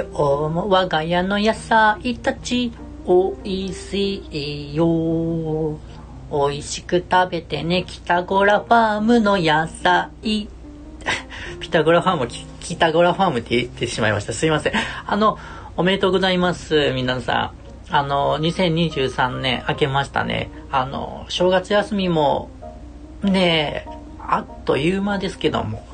今日も我が家の野菜たちおいしいよ。おいしく食べてね。北ゴラファームの野菜。ピタゴラファーム北ゴラファームって言ってしまいました。すいません。あのおめでとうございます皆さん。あの2023年明けましたね。あの正月休みもねあっという間ですけども。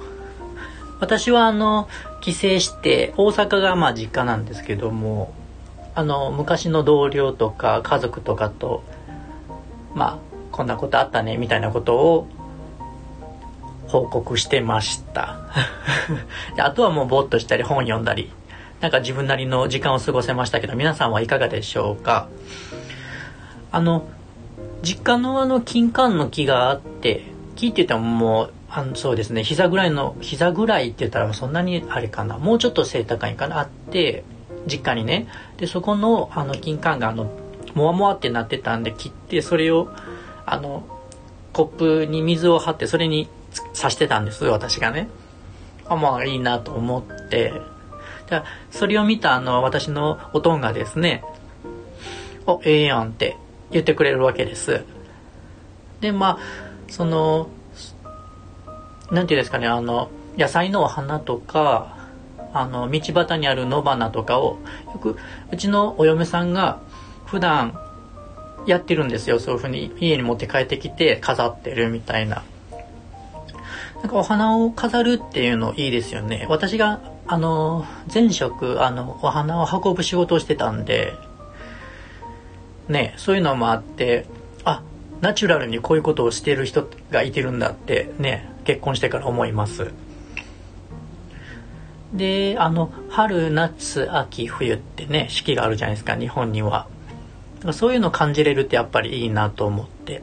私はあの帰省して大阪がまあ実家なんですけどもあの昔の同僚とか家族とかとまあこんなことあったねみたいなことを報告してました。あとはもうぼーっとしたり本読んだりなんか自分なりの時間を過ごせましたけど皆さんはいかがでしょうか？あの実家のあの金柑の木があって木って言ってももうあのそうですね。膝ぐらいの膝ぐらいって言ったらそんなにあれかな。もうちょっと背高いかな。あって実家にね。でそこのあの金柑があのもわもわってなってたんで切ってそれをあのコップに水を張ってそれに刺してたんです。私がね。あまあいいなと思って。だそれを見たあの私のおとんがですね「おええやん」って言ってくれるわけです。でまあその何て言うんですかねあの野菜のお花とかあの道端にある野花とかをよくうちのお嫁さんが普段やってるんですよそういう風に家に持って帰ってきて飾ってるみたいな。なんかお花を飾るっていうのいいですよね。私があの前職あのお花を運ぶ仕事をしてたんでねそういうのもあってあナチュラルにこういうことをしてる人がいてるんだってね。結婚してから思います。であの春夏秋冬ってね四季があるじゃないですか日本には。そういうのを感じれるってやっぱりいいなと思って。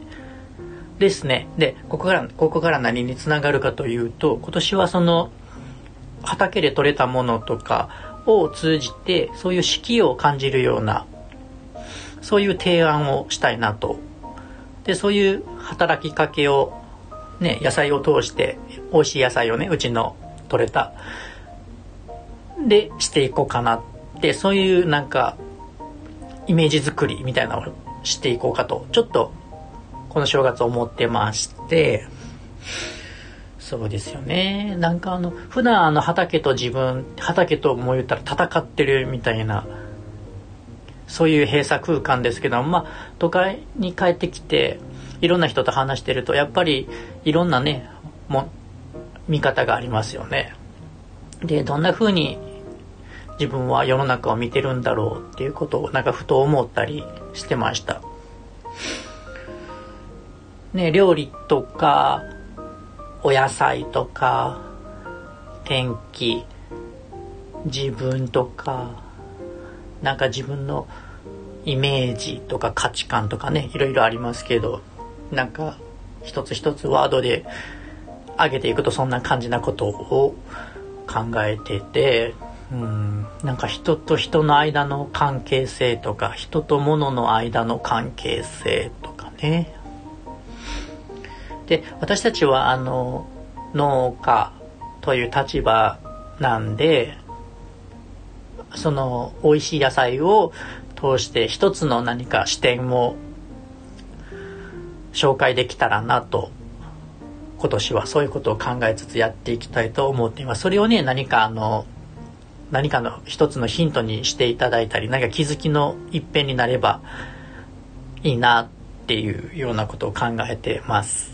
ですね。でここからここから何につながるかというと今年はその畑で採れたものとかを通じてそういう四季を感じるようなそういう提案をしたいなと。でそういう働きかけをね、野菜を通して美味しい野菜をねうちの取れた。でしていこうかなってそういうなんかイメージ作りみたいなのをしていこうかと。ちょっとこの正月思ってまして。そうですよね。なんかあの普段あの畑と自分畑とも言ったら戦ってるみたいな。そういう閉鎖空間ですけどまあ都会に帰ってきていろんな人と話してるとやっぱりいろんなねも見方がありますよね。でどんな風に自分は世の中を見てるんだろうっていうことをなんかふと思ったりしてました。ね料理とかお野菜とか天気自分とかなんか自分のイメージとか価値観とかねいろいろありますけどなんか一つ一つワードで上げていくとそんな感じなことを考えててうんなんか人と人の間の関係性とか人と物の間の関係性とかね。で私たちはあの農家という立場なんでその美味しい野菜を通して一つの何か視点を紹介できたらなと。今年はそういうことを考えつつやっていきたいと思っています。それをね何かあの何かの一つのヒントにしていただいたり何か気づきの一辺になればいいなっていうようなことを考えてます。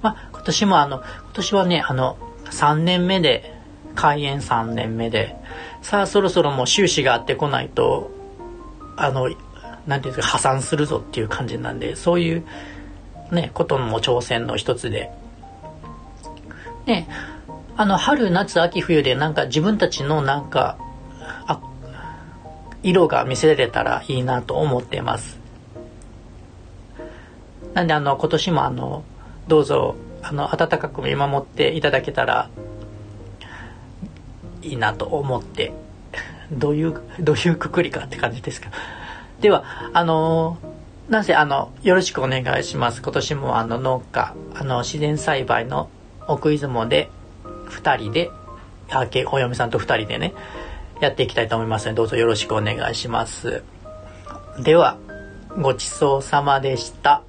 まあ今年もあの今年はねあの3年目で開園3年目でさあそろそろもう収支があってこないとあの何て言うんですか破産するぞっていう感じなんでそういうねことも挑戦の一つで。ねあの春夏秋冬でなんか自分たちのなんか色が見せれたらいいなと思ってます。なんであの今年もあのどうぞあの温かく見守っていただけたらいいなと思って。どういうどういうくくりかって感じですか？では、あのー、なんせ、あの、よろしくお願いします。今年もあの農家、あの、自然栽培の奥出雲で、2人で、あけ、お嫁さんと2人でね、やっていきたいと思いますので、どうぞよろしくお願いします。では、ごちそうさまでした。